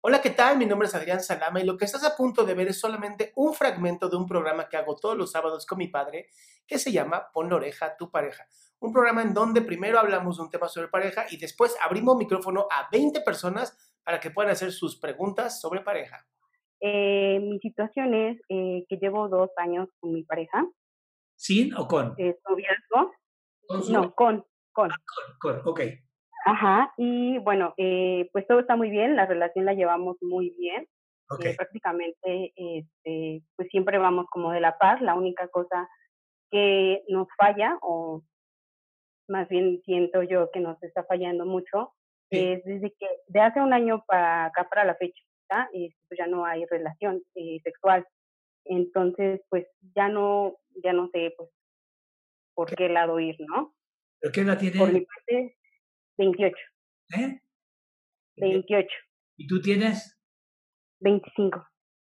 Hola, ¿qué tal? Mi nombre es Adrián Salama y lo que estás a punto de ver es solamente un fragmento de un programa que hago todos los sábados con mi padre que se llama Pon la oreja a tu pareja. Un programa en donde primero hablamos de un tema sobre pareja y después abrimos micrófono a 20 personas para que puedan hacer sus preguntas sobre pareja. Eh, mi situación es eh, que llevo dos años con mi pareja. ¿Sin o con? Eh, noviazgo. ¿Con su- No, con, con. con, con, ok. Ajá, y bueno, eh, pues todo está muy bien, la relación la llevamos muy bien. Eh, prácticamente, este, pues siempre vamos como de la par. La única cosa que nos falla, o más bien siento yo que nos está fallando mucho, Sí. es desde que de hace un año para acá, para la fecha, eh, pues ya no hay relación eh, sexual. Entonces, pues ya no, ya no sé, pues, por qué lado ir, ¿no? ¿Pero qué edad tiene? Por mi parte, 28, ¿Eh? 28, ¿Y tú tienes? 25.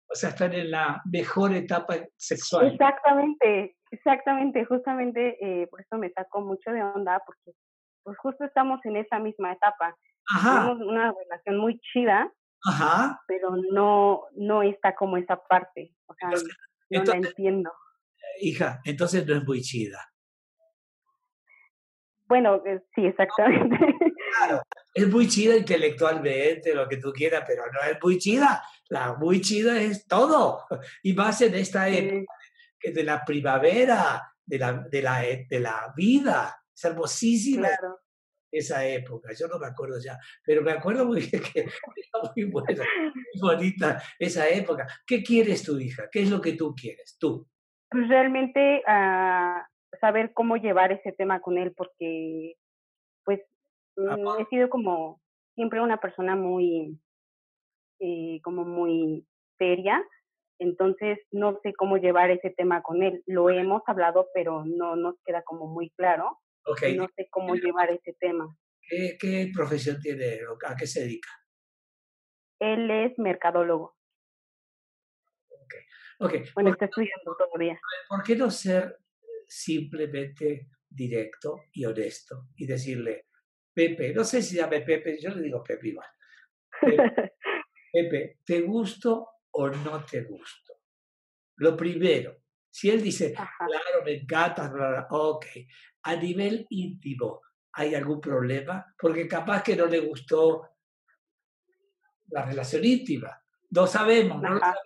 O sea, están en la mejor etapa sexual. Exactamente, exactamente, justamente eh, por eso me sacó mucho de onda, porque pues justo estamos en esa misma etapa. Ajá, Tenemos una relación muy chida, ajá. pero no, no está como esa parte, o sea, Entonces- no la entiendo. Hija, entonces no es muy chida. Bueno, eh, sí, exactamente. Claro, es muy chida intelectualmente, lo que tú quieras, pero no es muy chida. La muy chida es todo. Y más en esta época Sí, de la primavera, de la, de la, de la vida. Es hermosísima claro. esa época. Yo no me acuerdo ya, pero me acuerdo muy bien que era muy buena, muy bonita esa época. ¿Qué quieres tu hija? ¿Qué es lo que tú quieres? Tú. Pues realmente ah, saber cómo llevar ese tema con él, porque pues mm, he sido como siempre una persona muy, eh, como muy seria, entonces no sé cómo llevar ese tema con él. Lo hemos hablado, pero no nos queda como muy claro, Ok, y no sé cómo llevar ese tema. ¿Qué, qué profesión tiene? ¿A qué se dedica? Él es mercadólogo, Ok, bueno, ¿por, está estudiando todavía. por qué no ser simplemente directo y honesto y decirle, Pepe, no sé si llame Pepe, yo le digo Pepe igual. Pepe, Pepe, ¿te gusto o no te gusto? Lo primero, si él dice, Ajá. claro, me encanta, bla, bla, ok, a nivel íntimo, ¿hay algún problema? Porque capaz que no le gustó la relación íntima. No sabemos, no lo sabemos.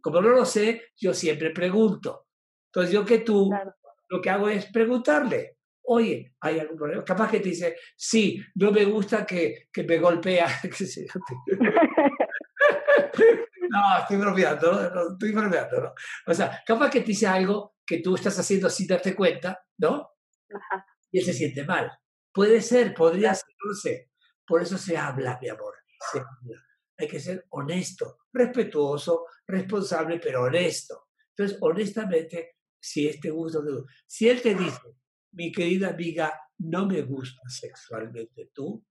Como no lo sé, yo siempre pregunto. Entonces yo que tú, Claro. Lo que hago es preguntarle, oye, ¿hay algún problema? Capaz que te dice, sí, no me gusta que, que me golpea. No, estoy bromeando, ¿no? No, estoy bromeando, ¿no? O sea, capaz que te dice algo que tú estás haciendo sin darte cuenta, ¿no? Ajá. Y él se siente mal. Puede ser, podría ser, no sé. Por eso se habla, mi amor. Se habla. Hay que ser honesto, respetuoso, responsable, pero honesto. Entonces, honestamente, si este gusto, te gusta. si él te dice, mi querida amiga, no me gusta sexualmente tú,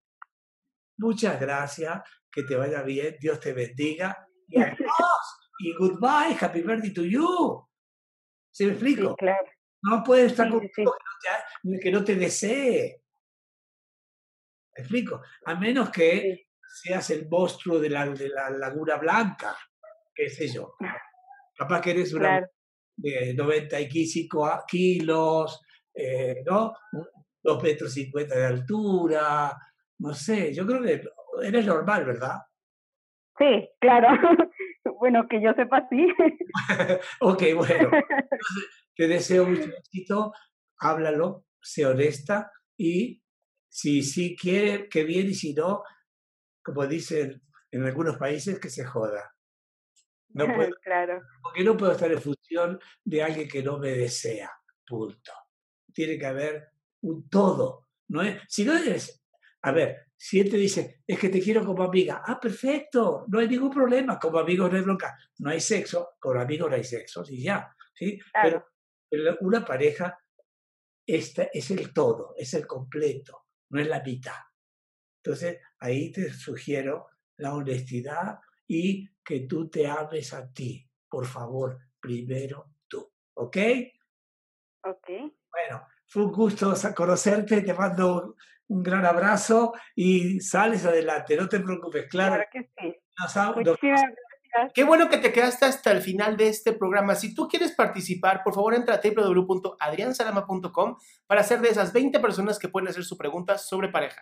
muchas gracias, que te vaya bien, Dios te bendiga y adiós. y goodbye, happy birthday to you. ¿Se me explico? Sí, claro. No puedes estar Sí, con sí, sí. que, no te, desee. ¿Me explico? A menos que seas el monstruo de la, de la Laguna Blanca, qué sé yo. Capaz que eres una Claro. De 95 a- kilos, eh, ¿no? Dos metros cincuenta de altura, no sé, yo creo que eres normal, ¿verdad? Sí, claro. bueno, que yo sepa, sí. ok, bueno, te deseo mucho éxito, háblalo, sé honesta y si sí quiere, que bien y si no, como dicen en algunos países, que se joda. No puedo, claro. porque no puedo estar en función de alguien que no me desea, punto. Tiene que haber un todo, ¿no es? Si no eres, a ver, si él te dice, es que te quiero como amiga, ah, perfecto, no hay ningún problema, como amigos no hay bronca, no hay sexo, con amigos no hay sexo, y ya, ¿sí? Claro. Pero una pareja esta es el todo, es el completo, no es la mitad. Entonces, ahí te sugiero la honestidad y que tú te ames a ti. Por favor, primero tú. ¿Ok? Ok. Bueno, fue un gusto conocerte, te mando un gran abrazo y sales adelante, no te preocupes, claro. Claro que sí. nos gracias. Qué bueno que te quedaste hasta el final de este programa. Si tú quieres participar, por favor entra a www.adriansalama.com para ser de esas 20 personas que pueden hacer su pregunta sobre pareja.